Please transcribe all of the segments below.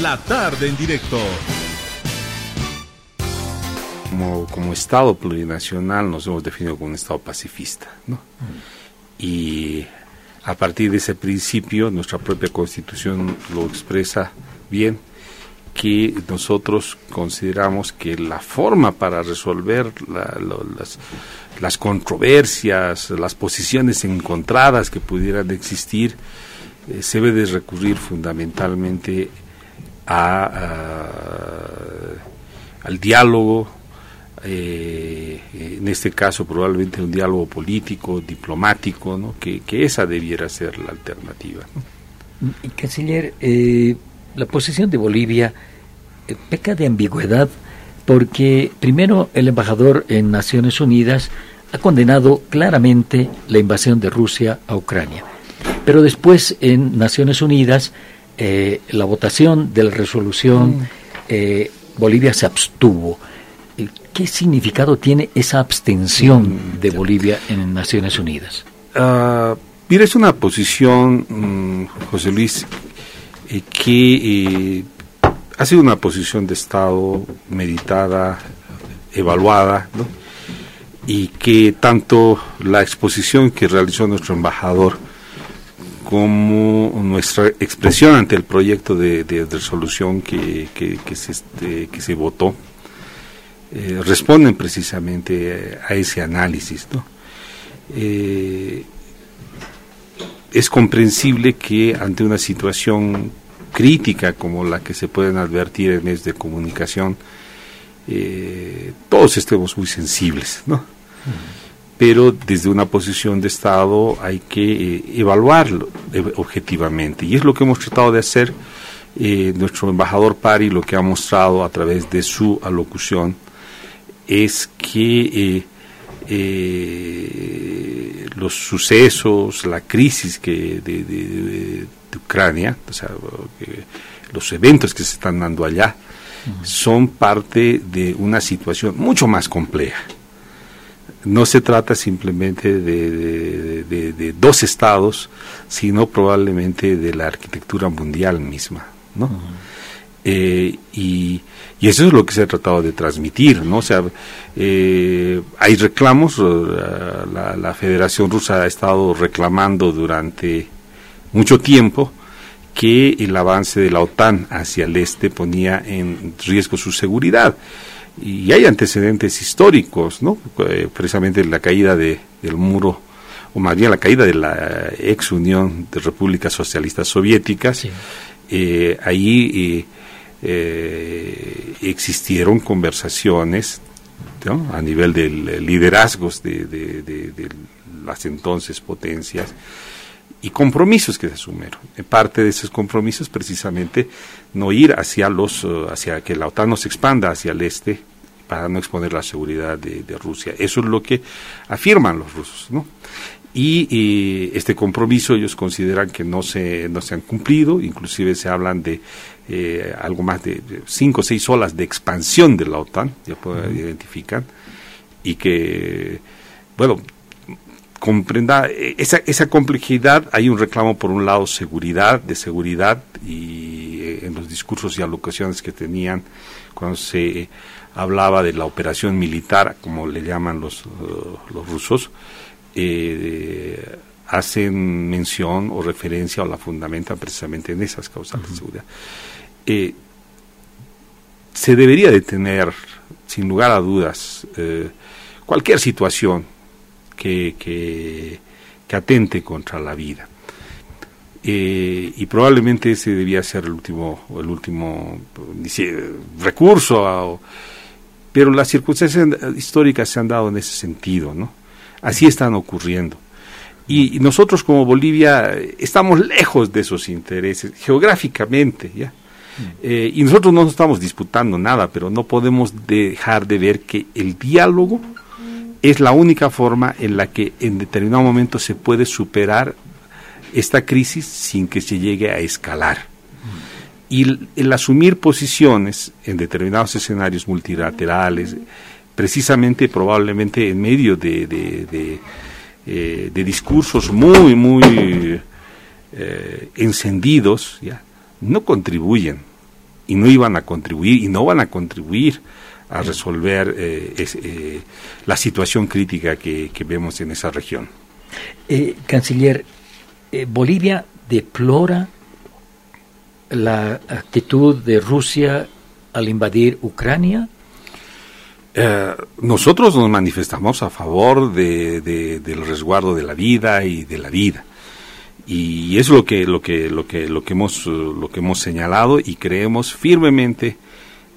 La tarde en directo. Como, como Estado plurinacional nos hemos definido como un Estado pacifista, ¿no? Y a partir de ese principio, nuestra propia Constitución lo expresa bien, que nosotros consideramos que la forma para resolver las, las, controversias, las posiciones encontradas que pudieran existir, eh, se debe de recurrir fundamentalmente a, al diálogo, eh, en este caso probablemente un diálogo político, diplomático, ¿no? que, esa debiera ser la alternativa. Canciller, eh, la posición de Bolivia eh, peca de ambigüedad porque primero el embajador en Naciones Unidas ha condenado claramente la invasión de Rusia a Ucrania, pero después en Naciones Unidas eh, la votación de la resolución mm. eh, Bolivia se abstuvo. ¿Qué significado tiene esa abstención mm, de Bolivia en Naciones Unidas? Uh, mira, es una posición, mm, José Luis, eh, que ha sido una posición de Estado meditada, evaluada, y que tanto la exposición que realizó nuestro embajador como nuestra expresión ante el proyecto de, resolución que, se, este, que se votó eh, responden precisamente a ese análisis. Eh, es comprensible que ante una situación crítica como la que se pueden advertir en medios de comunicación, eh, todos estemos muy sensibles, ¿no? Pero desde una posición de Estado hay que eh, evaluarlo eh, objetivamente. Y es lo que hemos tratado de hacer. Eh, nuestro embajador Pari lo que ha mostrado a través de su alocución es que los sucesos, la crisis que de, Ucrania, o sea, los eventos que se están dando allá, son parte de una situación mucho más compleja no se trata simplemente de, dos estados, sino probablemente de la arquitectura mundial misma, ¿no? Eh, y, eso es lo que se ha tratado de transmitir, ¿no? O sea, eh, hay reclamos, eh, la, la, Federación Rusa ha estado reclamando durante mucho tiempo que el avance de la OTAN hacia el este ponía en riesgo su seguridad y hay antecedentes históricos, ¿no? Eh, precisamente la caída de, del muro, o más bien la caída de la ex Unión de Repúblicas Socialistas Soviéticas. Eh, ahí eh, existieron conversaciones a nivel de liderazgos de, de, las entonces potencias y compromisos que se asumieron. Parte de esos compromisos precisamente no ir hacia los hacia que la OTAN no se expanda hacia el este para no exponer la seguridad de, Rusia. Eso es lo que afirman los rusos, ¿no? Y, este compromiso ellos consideran que no se, no se han cumplido, inclusive se hablan de eh, algo más de cinco o seis olas de expansión de la OTAN, ya pueden identificar, y que, bueno, comprenda esa, esa complejidad, hay un reclamo por un lado seguridad, de seguridad, y eh, en los discursos y alocaciones que tenían cuando se hablaba de la operación militar, como le llaman los, uh, los rusos, eh, hacen mención o referencia o la fundamentan precisamente en esas causas de seguridad. Eh, se debería de tener, sin lugar a dudas, eh, cualquier situación que, que, que, atente contra la vida. y probablemente ese debía ser el último, el último recurso a, pero las circunstancias históricas se han dado en ese sentido, ¿no? Así están ocurriendo. Y, nosotros como Bolivia estamos lejos de esos intereses, geográficamente, ¿ya? Eh, y nosotros no estamos disputando nada, pero no podemos dejar de ver que el diálogo es la única forma en la que en determinado momento se puede superar esta crisis sin que se llegue a escalar y el, asumir posiciones en determinados escenarios multilaterales, precisamente probablemente en medio de, de, eh, discursos muy, muy eh, encendidos, ¿ya? no contribuyen y no iban a contribuir y no van a contribuir a resolver eh, eh, la situación crítica que, vemos en esa región. Canciller, Bolivia deplora la actitud de Rusia al invadir Ucrania. nosotros nos manifestamos a favor del resguardo de la vida y de la vida y es lo que lo que lo que lo que hemos lo que hemos señalado y creemos firmemente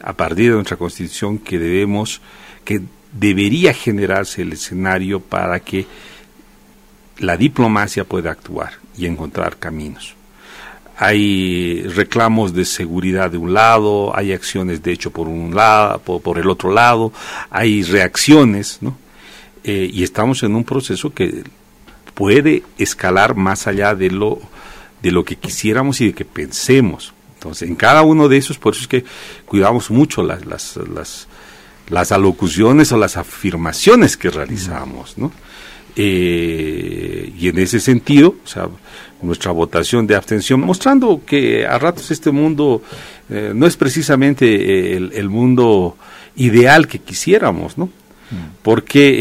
a partir de nuestra constitución que debemos que debería generarse el escenario para que la diplomacia pueda actuar y encontrar caminos. Hay reclamos de seguridad de un lado, hay acciones de hecho por un lado, por, el otro lado, hay reacciones, ¿no? Eh, y estamos en un proceso que puede escalar más allá de lo, de lo que quisiéramos y de que pensemos. Entonces, en cada uno de esos, por eso es que cuidamos mucho las, las, las, las alocuciones o las afirmaciones que realizamos, ¿no? Eh, y en ese sentido, o sea, nuestra votación de abstención, mostrando que a ratos este mundo eh, no es precisamente el, el, mundo ideal que quisiéramos, ¿no? Porque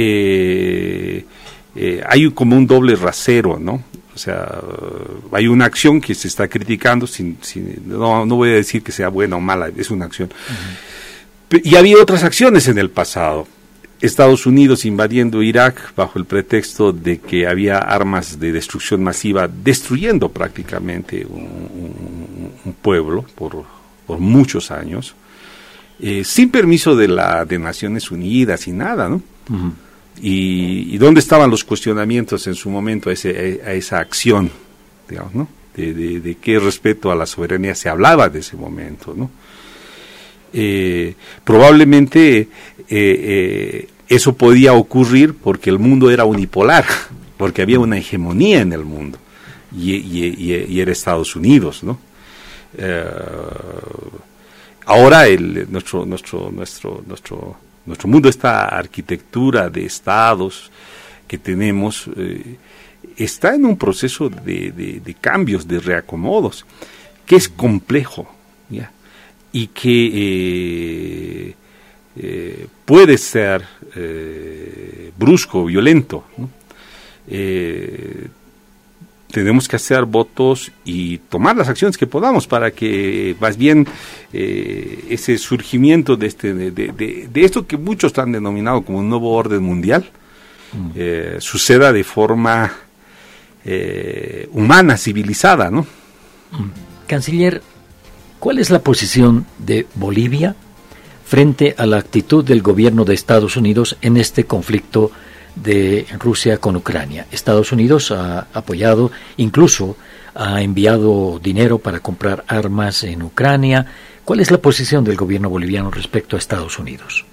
eh, eh, hay como un doble rasero, ¿no? O sea, hay una acción que se está criticando, sin, no, no, voy a decir que sea buena o mala, es una acción. Y había otras acciones en el pasado. Estados Unidos invadiendo Irak bajo el pretexto de que había armas de destrucción masiva, destruyendo prácticamente un, pueblo por, por, muchos años, eh, sin permiso de la de Naciones Unidas y nada, ¿no? y, dónde estaban los cuestionamientos en su momento a, esa acción, digamos, ¿no? De, qué respeto a la soberanía se hablaba de ese momento, ¿no? Eh, probablemente eh, eh, eso podía ocurrir porque el mundo era unipolar, porque había una hegemonía en el mundo y, y era Estados Unidos, ¿no? ahora el, nuestro, nuestro, nuestro, nuestro nuestro mundo, esta arquitectura de estados que tenemos, eh, está en un proceso de, cambios, de reacomodos, que es complejo y que eh, eh, puede ser brusco, violento. ¿no? tenemos que hacer votos y tomar las acciones que podamos para que más bien eh, ese surgimiento de, este, de, de, esto que muchos han denominado como un nuevo orden mundial mm. eh, suceda de forma eh, humana, civilizada, ¿no? Mm. Canciller, ¿cuál es la posición de Bolivia frente a la actitud del gobierno de Estados Unidos en este conflicto? de Rusia con Ucrania. Estados Unidos ha apoyado, incluso ha enviado dinero para comprar armas en Ucrania. ¿Cuál es la posición del gobierno boliviano respecto a Estados Unidos?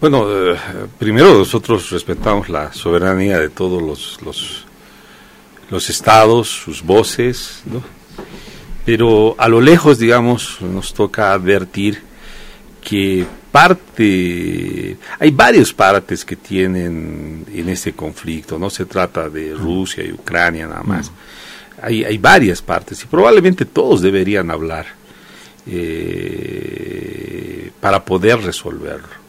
Bueno, eh, primero nosotros respetamos la soberanía de todos los, los, los estados, sus voces, ¿no? pero a lo lejos, digamos, nos toca advertir que parte, hay varios partes que tienen en este conflicto, no se trata de Rusia y Ucrania nada más, hay, hay varias partes y probablemente todos deberían hablar eh, para poder resolverlo.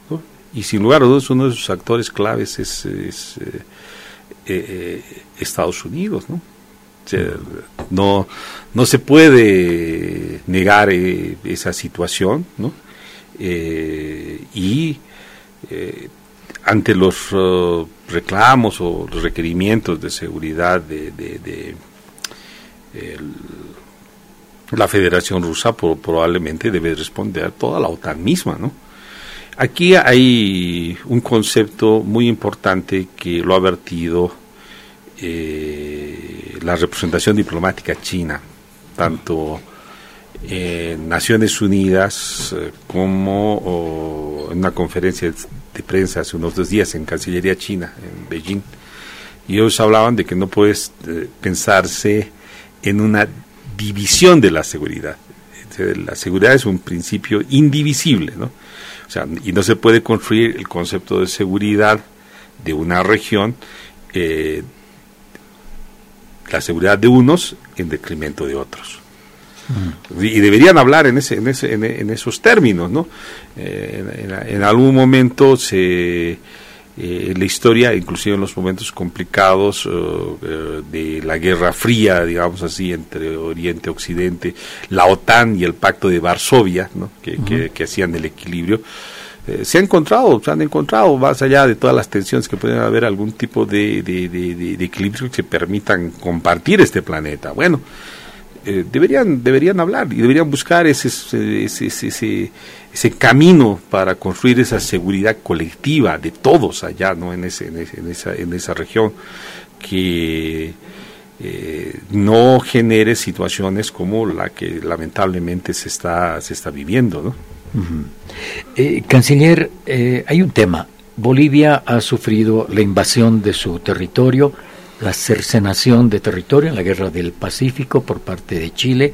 Y sin lugar a dudas uno de sus actores claves es, es eh, eh, Estados Unidos, ¿no? no, no se puede negar esa situación, ¿no? Eh, y eh, ante los uh, reclamos o los requerimientos de seguridad de, la Federación Rusa probablemente debe responder toda la OTAN misma, ¿no? Aquí hay un concepto muy importante que lo ha vertido eh, la representación diplomática china, tanto en Naciones Unidas eh, como en una conferencia de prensa hace unos dos días en Cancillería China, en Beijing. Ellos hablaban de que no puede eh, pensarse en una división de la seguridad. La seguridad es un principio indivisible, ¿no? O sea, y no se puede construir el concepto de seguridad de una región, eh, la seguridad de unos en detrimento de otros. Y deberían hablar en, ese, en, ese, en, esos términos, ¿no? Eh, en, algún momento se... Eh, la historia, inclusive en los momentos complicados eh, de la Guerra Fría, digamos así, entre Oriente y Occidente, la OTAN y el Pacto de Varsovia, ¿no? que, que, hacían el equilibrio, se han encontrado, se han encontrado, más allá de todas las tensiones que pueden haber, algún tipo de, de, de equilibrio que permitan compartir este planeta. Bueno, eh, deberían, deberían hablar y deberían buscar ese, ese, ese, ese, camino para construir esa seguridad colectiva de todos allá ¿no? en, ese, en, esa, en esa región que eh, no genere situaciones como la que lamentablemente se está, se está viviendo. ¿no? Eh, canciller, hay un tema. Bolivia ha sufrido la invasión de su territorio la cercenación de territorio en la guerra del Pacífico por parte de Chile,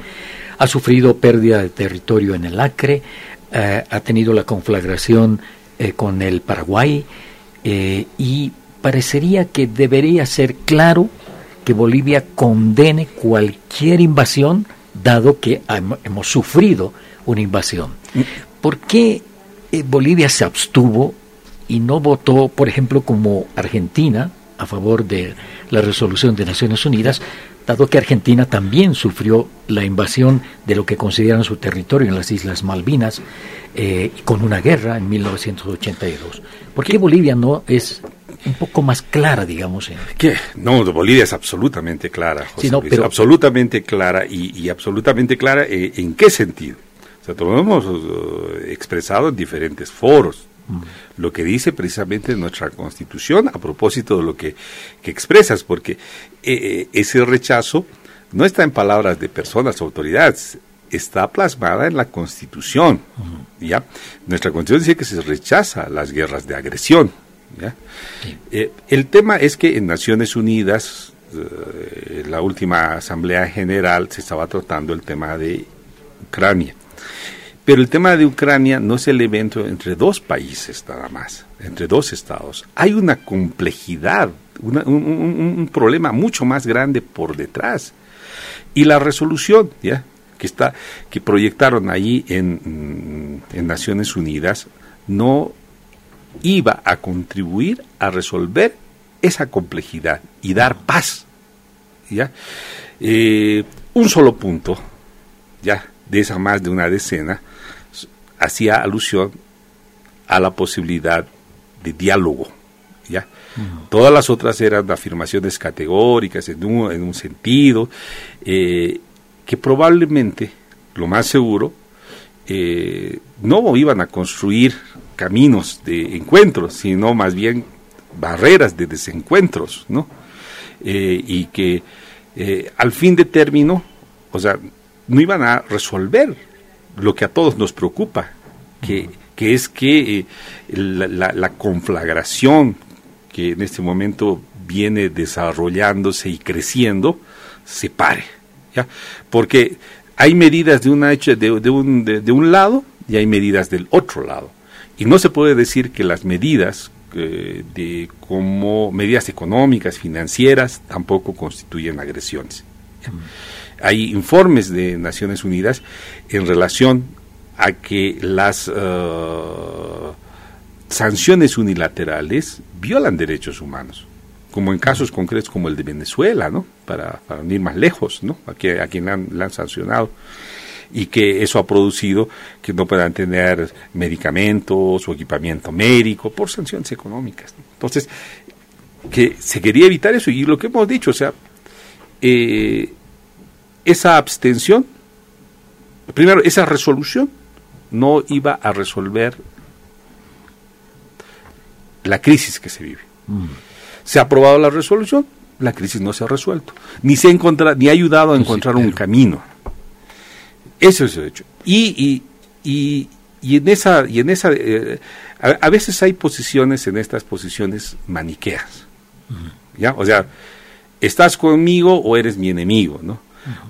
ha sufrido pérdida de territorio en el Acre, eh, ha tenido la conflagración eh, con el Paraguay eh, y parecería que debería ser claro que Bolivia condene cualquier invasión, dado que hemos sufrido una invasión. ¿Por qué Bolivia se abstuvo y no votó, por ejemplo, como Argentina, a favor de la resolución de Naciones Unidas, dado que Argentina también sufrió la invasión de lo que consideran su territorio en las Islas Malvinas eh, con una guerra en 1982. ¿Por qué Bolivia no es un poco más clara, digamos? En... ¿Qué? No, Bolivia es absolutamente clara, José pero... absolutamente clara y, absolutamente clara eh, en qué sentido. O sea, lo hemos eh, expresado en diferentes foros lo que dice precisamente nuestra constitución a propósito de lo que, expresas, porque eh, eh, ese rechazo no está en palabras de personas, autoridades, está plasmada en la constitución. ¿ya? Nuestra constitución dice que se rechaza las guerras de agresión. ¿ya? Eh, el tema es que en Naciones Unidas, la última Asamblea General, se estaba tratando el tema de Ucrania. Pero el tema de Ucrania no es el evento entre dos países nada más, entre dos estados. Hay una complejidad, un, problema mucho más grande por detrás. Y la resolución, ¿ya? que está que proyectaron ahí en, en, Naciones Unidas no iba a contribuir a resolver esa complejidad y dar paz ya eh, un solo punto ya de esa más de una decena hacía alusión a la posibilidad de diálogo. ¿ya? Todas las otras eran afirmaciones categóricas en un, en un sentido eh, que probablemente, lo más seguro, eh, no iban a construir caminos de encuentros, sino más bien barreras de desencuentros, ¿no? Eh, y que al fin de término, o sea, no iban a resolver lo que a todos nos preocupa, que, que es que eh, la, conflagración que en este momento viene desarrollándose y creciendo se pare. ¿ya? Porque hay medidas de, una, de, de, un, de, un lado y hay medidas del otro lado. Y no se puede decir que las medidas eh, de como medidas económicas, financieras, tampoco constituyen agresiones. Hay informes de Naciones Unidas en relación a que las uh, sanciones unilaterales violan derechos humanos, como en casos concretos como el de Venezuela, ¿no? Para, ir más lejos, ¿no? A, quien han, sancionado y que eso ha producido que no puedan tener medicamentos o equipamiento médico por sanciones económicas. Entonces, que se quería evitar eso y lo que hemos dicho, o sea, eh, esa abstención, primero, esa resolución no iba a resolver la crisis que se vive. Mm. Se ha aprobado la resolución, la crisis no se ha resuelto, ni se ha ni ha ayudado a encontrar un camino. Eso es el hecho. Y, y, y, en esa, y en esa eh, a, veces hay posiciones en estas posiciones maniqueas. Mm. ¿Ya? O sea, estás conmigo o eres mi enemigo, ¿no?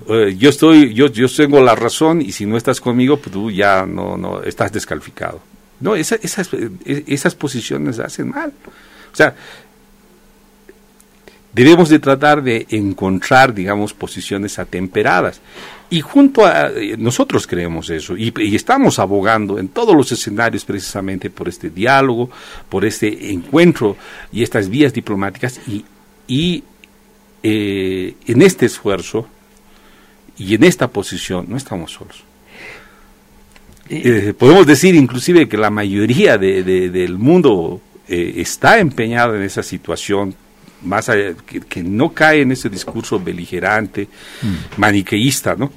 Eh, yo estoy, yo, yo tengo la razón y si no estás conmigo, pues tú ya no, no estás descalificado. No, esas, esas posiciones hacen mal. O sea, debemos de tratar de encontrar, digamos, posiciones atemperadas. Y junto a nosotros creemos eso y, estamos abogando en todos los escenarios precisamente por este diálogo, por este encuentro y estas vías diplomáticas y, y eh, en este esfuerzo y en esta posición no estamos solos. Eh, podemos decir inclusive que la mayoría de, del mundo eh, está empeñado en esa situación más que, no cae en ese discurso beligerante, mm. maniqueísta, ¿no?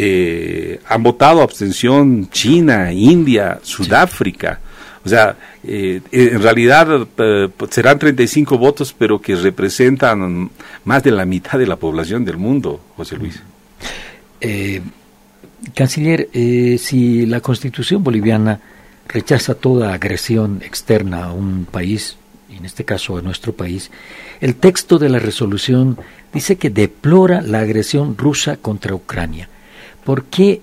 Eh, han votado abstención China, India, Sudáfrica. O sea, eh, en realidad eh, serán 35 votos, pero que representan más de la mitad de la población del mundo, José Luis. Canciller, si la constitución boliviana rechaza toda agresión externa a un país, en este caso a nuestro país, el texto de la resolución dice que deplora la agresión rusa contra Ucrania. ¿Por qué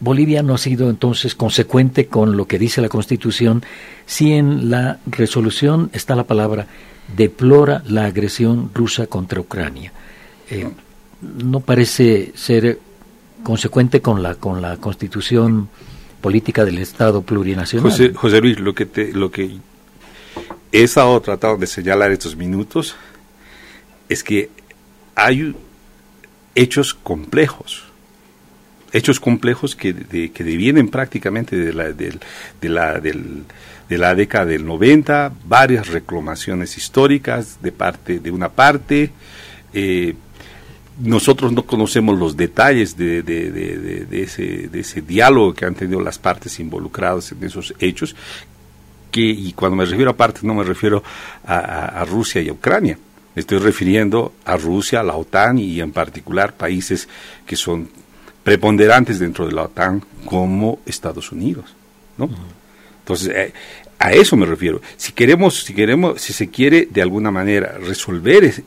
Bolivia no ha sido entonces consecuente con lo que dice la Constitución si en la resolución está la palabra deplora la agresión rusa contra Ucrania? Eh, no parece ser consecuente con la con la Constitución política del Estado plurinacional. José, José Luis, lo que te, lo que he estado tratando de señalar estos minutos es que hay hechos complejos, hechos complejos que, que devienen prácticamente de la, de, la, de la década del 90, varias reclamaciones históricas de parte de una parte. Eh, nosotros no conocemos los detalles de, de, ese, de ese diálogo que han tenido las partes involucradas en esos hechos, que, y cuando me refiero a partes no me refiero a Rusia y a Ucrania, me estoy refiriendo a Rusia, a la OTAN y en particular países que son preponderantes dentro de la OTAN como Estados Unidos, ¿no? Entonces, eh, a eso me refiero. Si queremos, si queremos, si se quiere de alguna manera resolver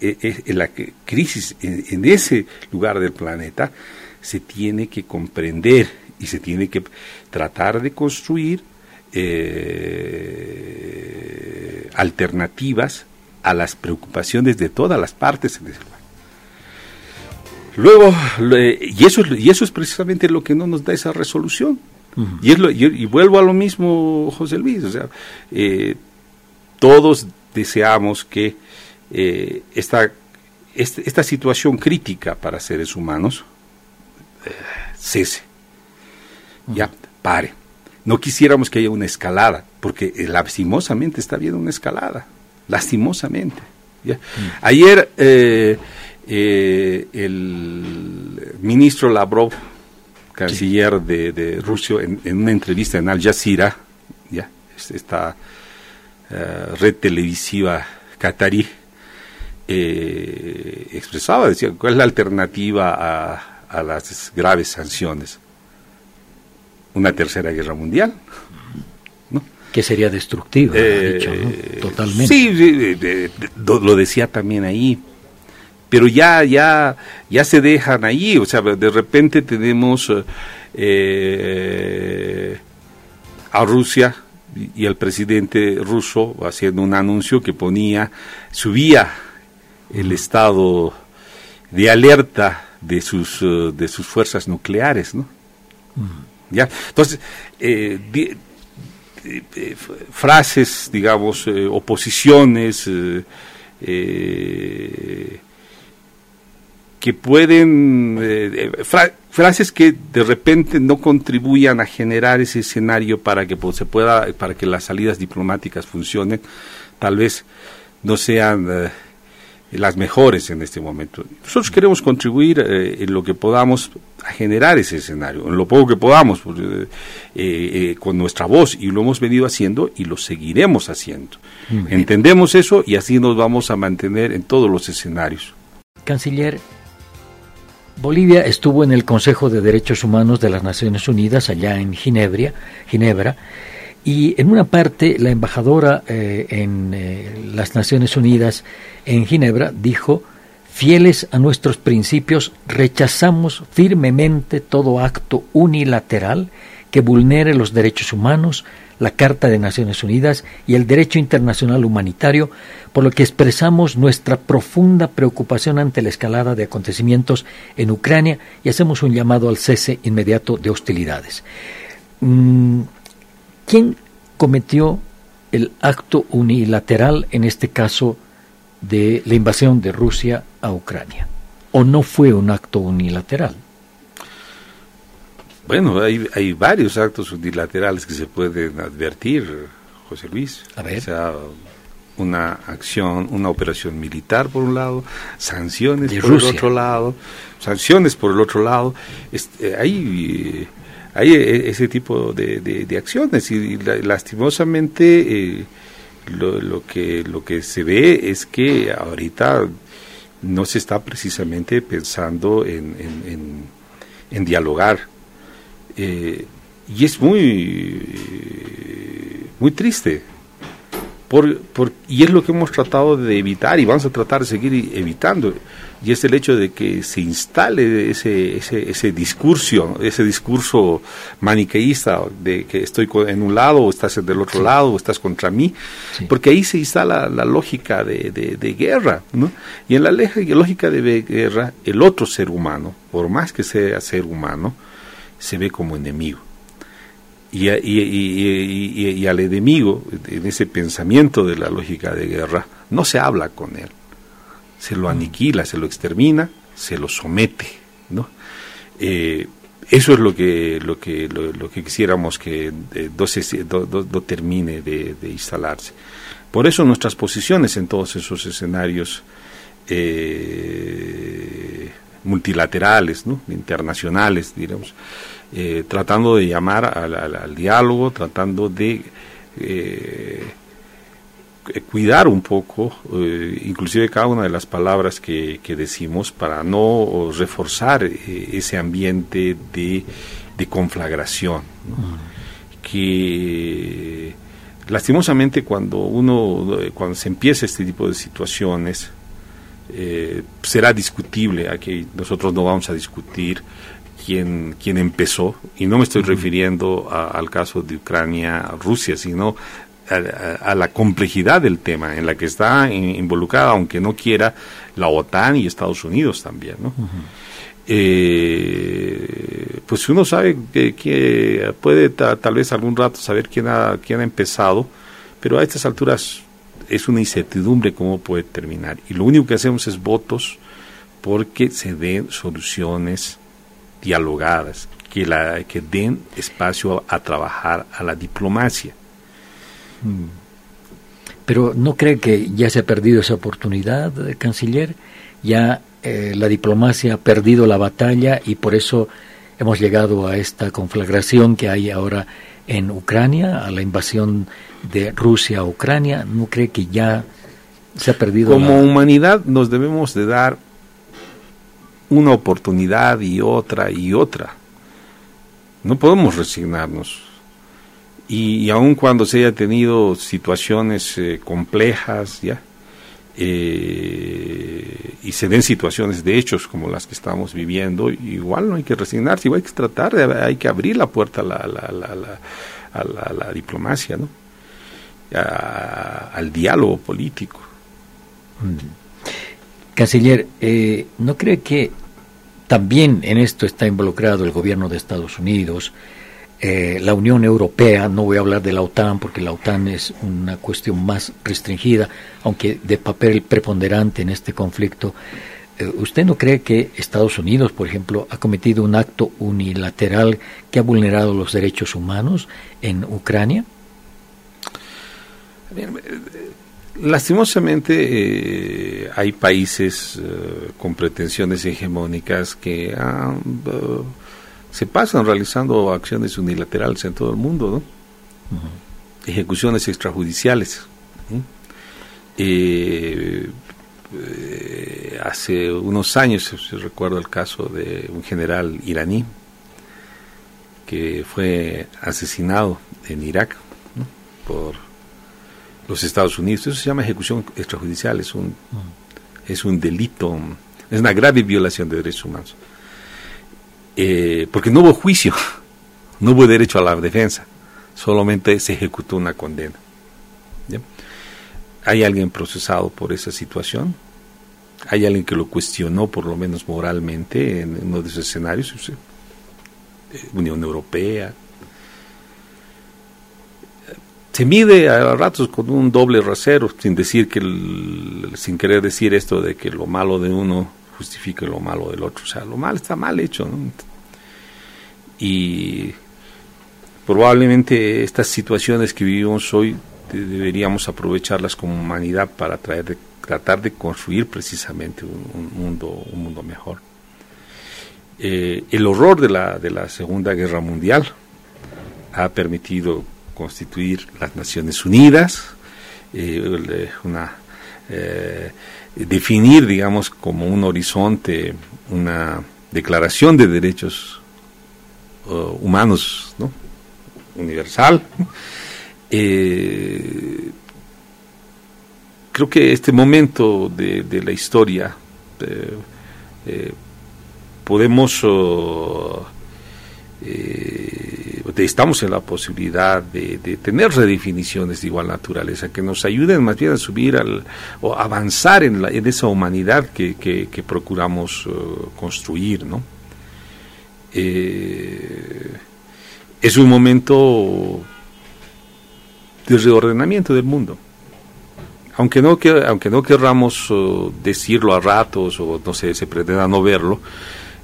la crisis en, ese lugar del planeta, se tiene que comprender y se tiene que tratar de construir eh, alternativas a las preocupaciones de todas las partes en ese lugar. Luego, y eso, y eso es precisamente lo que no nos da esa resolución. Y, es lo, y, vuelvo a lo mismo, José Luis, o sea, eh, todos deseamos que eh, esta, este, esta, situación crítica para seres humanos eh, cese, ya, pare. No quisiéramos que haya una escalada, porque lastimosamente está habiendo una escalada lastimosamente. Mm. Ayer el ministro Lavrov, canciller de, Rusia, en, una entrevista en Al Jazeera, ya, esta eh, red televisiva catarí, expresaba, decía, ¿cuál es la alternativa a, a las graves sanciones? Una tercera guerra mundial que sería destructiva, eh, dicho, totalmente. Sí, lo decía también ahí, pero ya, ya, ya se dejan ahí, o sea, de repente tenemos eh, a Rusia y el presidente ruso haciendo un anuncio que ponía, subía el estado de alerta de sus, de sus fuerzas nucleares, ¿no? ¿Ya? Entonces, eh, eh, eh, frases, digamos, eh, oposiciones que pueden, frases que de repente no contribuyan a generar ese escenario para que pues, se pueda, para que las salidas diplomáticas funcionen, tal vez no sean las mejores en este momento. Nosotros queremos contribuir en lo que podamos a generar ese escenario, en lo poco que podamos, pues, eh, eh, con nuestra voz, y lo hemos venido haciendo y lo seguiremos haciendo. Entendemos eso y así nos vamos a mantener en todos los escenarios. Canciller, Bolivia estuvo en el Consejo de Derechos Humanos de las Naciones Unidas, allá en Ginebra, Ginebra y en una parte la embajadora eh, en las Naciones Unidas en Ginebra dijo Fieles a nuestros principios, rechazamos firmemente todo acto unilateral que vulnere los derechos humanos, la Carta de Naciones Unidas y el derecho internacional humanitario, por lo que expresamos nuestra profunda preocupación ante la escalada de acontecimientos en Ucrania y hacemos un llamado al cese inmediato de hostilidades. Mm, ¿Quién cometió el acto unilateral, en este caso, de la invasión de Rusia a Ucrania? ¿O no fue un acto unilateral? Bueno, hay, hay varios actos unilaterales que se pueden advertir, José Luis. A ver. O sea, una acción, una operación militar por un lado, sanciones por el otro lado, sanciones por el otro lado. Este, hay, hay e, ese tipo de, de, acciones y, lastimosamente eh, lo, lo, que, lo que se ve es que ahorita no se está precisamente pensando en, en, en dialogar eh, y es muy, muy triste. Por, por, y es lo que hemos tratado de evitar y vamos a tratar de seguir evitando. Y es el hecho de que se instale ese, ese, ese discurso, ese discurso maniqueísta de que estoy en un lado o estás del otro lado o estás contra mí, porque ahí se instala la lógica de, de, guerra. ¿no? Y en la lógica de guerra, el otro ser humano, por más que sea ser humano, se ve como enemigo. Y, y, al enemigo, en ese pensamiento de la lógica de guerra, no se habla con él. Se lo aniquila, se lo extermina, se lo somete. ¿no? Eh, eso es lo que, lo que, lo, que quisiéramos que eh, no, termine de, instalarse. Por eso nuestras posiciones en todos esos escenarios eh, multilaterales, ¿no? internacionales, diremos, eh, tratando de llamar al, diálogo, tratando de eh, cuidar un poco, eh, inclusive cada una de las palabras que, decimos, para no reforzar ese ambiente de, conflagración, que lastimosamente cuando uno, cuando se empieza este tipo de situaciones, será discutible, aquí nosotros no vamos a discutir quien, quien empezó, y no me estoy refiriendo al caso de Ucrania, Rusia, sino a, la complejidad del tema en la que está involucrada, aunque no quiera, la OTAN y Estados Unidos también. ¿no? Eh, pues uno sabe que, puede tal vez algún rato saber quién ha, quién ha empezado, pero a estas alturas es una incertidumbre cómo puede terminar. Y lo único que hacemos es votos porque se den soluciones dialogadas, que, la, que den espacio a, trabajar a la diplomacia. Mm. Pero ¿no cree que ya se ha perdido esa oportunidad, eh, canciller? Ya eh, la diplomacia ha perdido la batalla y por eso hemos llegado a esta conflagración que hay ahora en Ucrania, a la invasión de Rusia a Ucrania. ¿No cree que ya se ha perdido? Como humanidad nos debemos de dar una oportunidad y otra y otra. No podemos resignarnos. Y, aun cuando se haya tenido situaciones eh, complejas, ya, eh, y se den situaciones de hechos como las que estamos viviendo, igual no hay que resignarse, igual hay que tratar, de, hay que abrir la puerta a la, a la, diplomacia, ¿no? al diálogo político. Canciller, eh, ¿no cree que también en esto está involucrado el gobierno de Estados Unidos, eh, la Unión Europea, no voy a hablar de la OTAN porque la OTAN es una cuestión más restringida, aunque de papel preponderante en este conflicto. Eh, ¿Usted no cree que Estados Unidos, por ejemplo, ha cometido un acto unilateral que ha vulnerado los derechos humanos en Ucrania? Lastimosamente eh, hay países eh, con pretensiones hegemónicas que ah, eh, se pasan realizando acciones unilaterales en todo el mundo, ¿no? ejecuciones extrajudiciales. hace unos años, recuerdo el caso de un general iraní que fue asesinado en Irak por los Estados Unidos. Eso se llama ejecución extrajudicial, es un, es un delito, es una grave violación de derechos humanos. Eh, porque no hubo juicio, No hubo derecho a la defensa, solamente se ejecutó una condena. ¿Hay alguien procesado por esa situación? ¿Hay alguien que lo cuestionó, por lo menos moralmente, en uno de esos escenarios? Eh, Unión Europea. Se mide a ratos con un doble rasero, sin decir que, sin querer decir esto de que lo malo de uno justifique lo malo del otro. O sea, lo mal está mal hecho. Y probablemente estas situaciones que vivimos hoy deberíamos aprovecharlas como humanidad para traer tratar de construir precisamente un, mundo un mundo mejor eh, el horror de la de la segunda guerra mundial ha permitido constituir las Naciones Unidas eh, una eh, definir digamos como un horizonte una declaración de derechos humanos ¿no? universal eh, creo que este momento de, la historia eh, eh, podemos estamos en la posibilidad de, tener redefiniciones de igual naturaleza que nos ayuden más bien a subir al, o avanzar en, en esa humanidad que, que, procuramos construir ¿no? es un momento de reordenamiento del mundo. Aunque no, aunque no querramos uh, decirlo a ratos o no sé, se pretenda no verlo,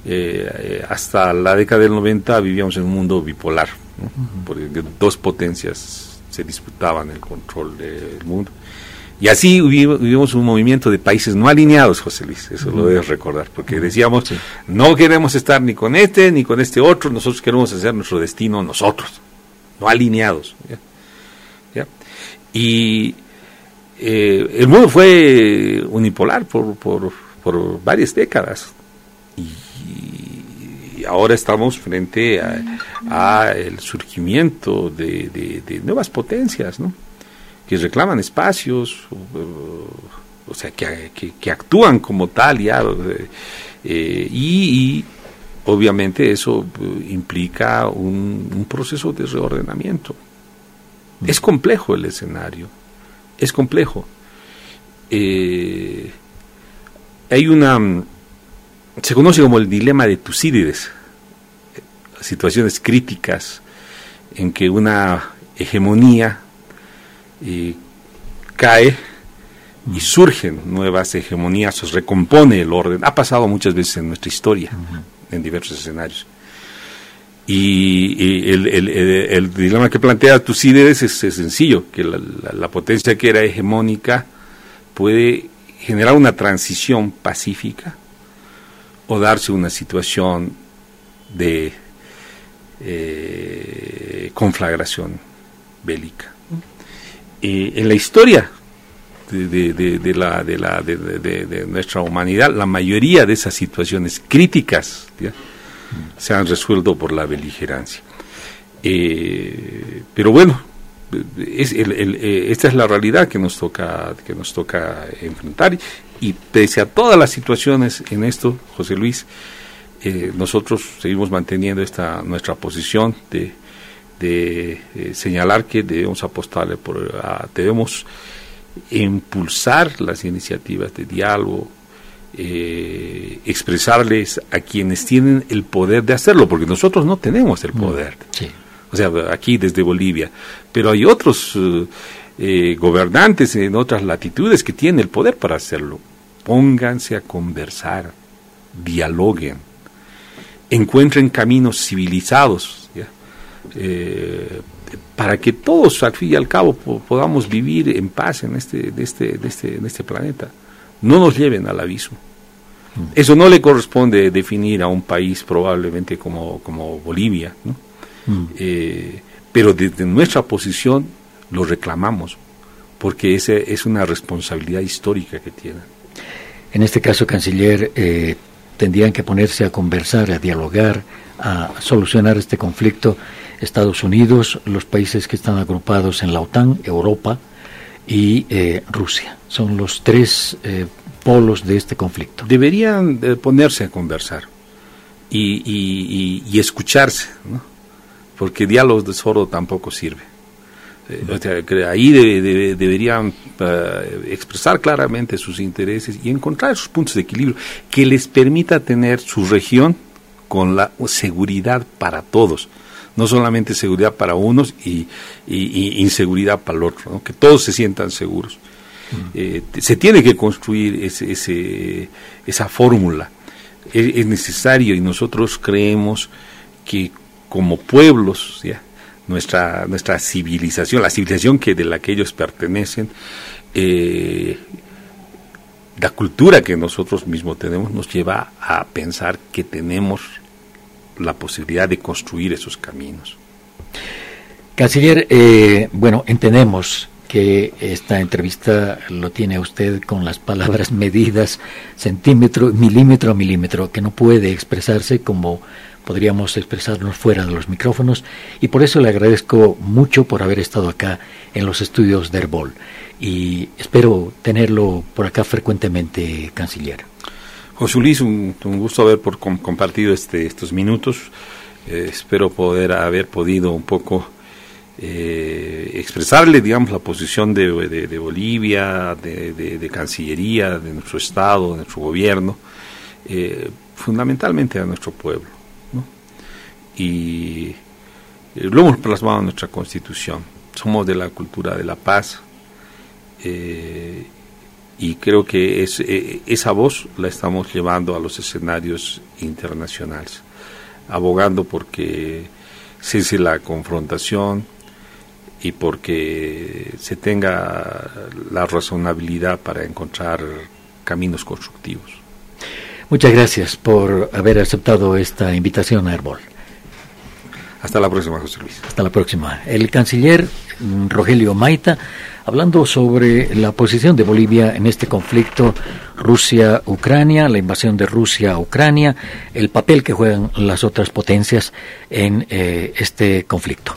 eh, eh, hasta la década del 90 vivíamos en un mundo bipolar, porque dos potencias se disputaban el control del mundo. Y así vivimos un movimiento de países no alineados, José Luis, eso lo debes recordar, porque decíamos, no queremos estar ni con este ni con este otro, nosotros queremos hacer nuestro destino nosotros, no alineados. Y eh, el mundo fue unipolar por, por, por varias décadas. Y, ahora estamos frente a, el surgimiento de, nuevas potencias, ¿no? que reclaman espacios, o, sea, que, que, actúan como tal ya, eh, y, obviamente eso implica un, un proceso de reordenamiento. Es complejo el escenario, es complejo. Eh, hay una, se conoce como el dilema de Tucídides, situaciones críticas en que una hegemonía eh, cae y surgen nuevas hegemonías, se recompone el orden. Ha pasado muchas veces en nuestra historia, en diversos escenarios. Y, el, dilema que plantea Tucídides es, es sencillo, que la, potencia que era hegemónica puede generar una transición pacífica o darse una situación de eh, conflagración bélica. en la historia de, nuestra humanidad, la mayoría de esas situaciones críticas, se han resuelto por la beligerancia. Eh, pero bueno, es eh, esta es la realidad que nos toca que nos toca enfrentar y pese a todas las situaciones en esto, José Luis, eh, nosotros seguimos manteniendo esta nuestra posición de, de señalar que debemos apostarle por debemos impulsar las iniciativas de diálogo eh, expresarles a quienes tienen el poder de hacerlo, porque nosotros no tenemos el poder. O sea, aquí desde Bolivia. Pero hay otros eh, eh, gobernantes en otras latitudes que tienen el poder para hacerlo. Pónganse a conversar, dialoguen, encuentren caminos civilizados, para que todos, al fin y al cabo, podamos vivir en paz en este, este, este, en este planeta no nos lleven al abismo. Eso no le corresponde definir a un país probablemente como, como Bolivia, ¿no? Mm. Eh, pero desde nuestra posición lo reclamamos, porque esa es una responsabilidad histórica que tienen. En este caso, canciller, eh, tendrían que ponerse a conversar, a dialogar, a solucionar este conflicto Estados Unidos, los países que están agrupados en la OTAN, Europa, y eh, Rusia. Son los tres eh, polos de este conflicto. Deberían ponerse a conversar y, y, escucharse, ¿no? porque diálogos de sordo tampoco sirve. Ahí deberían eh, expresar claramente sus intereses y encontrar esos puntos de equilibrio que les permita tener su región con la seguridad para todos no solamente seguridad para unos y, inseguridad para el otro, que todos se sientan seguros. Eh, se tiene que construir ese, esa fórmula. Es, necesario y nosotros creemos que como pueblos, nuestra nuestra civilización, la civilización que de la que ellos pertenecen, eh, la cultura que nosotros mismos tenemos nos lleva a pensar que tenemos la posibilidad de construir esos caminos. Canciller, eh, bueno, entendemos que esta entrevista lo tiene usted con las palabras medidas centímetro, milímetro a milímetro, que no puede expresarse como podríamos expresarnos fuera de los micrófonos y por eso le agradezco mucho por haber estado acá en los estudios de Herbol y espero tenerlo por acá frecuentemente, canciller. José Luis, un, gusto haber por compartido este, estos minutos. Eh, espero poder haber podido un poco eh, expresarle, digamos, la posición de, Bolivia, de, Cancillería, de nuestro Estado, de nuestro gobierno, eh, fundamentalmente a nuestro pueblo. Y lo hemos plasmado en nuestra Constitución. Somos de la cultura de la paz y creo que eh, esa voz la estamos llevando a los escenarios internacionales, abogando porque cese la confrontación y porque se tenga la razonabilidad para encontrar caminos constructivos. Muchas gracias por haber aceptado esta invitación a Herbol. Hasta la próxima, José Luis. Hasta la próxima. El canciller mm, Rogelio Maita hablando sobre la posición de Bolivia en este conflicto Rusia-Ucrania, la invasión de Rusia a Ucrania, el papel que juegan las otras potencias en eh, este conflicto.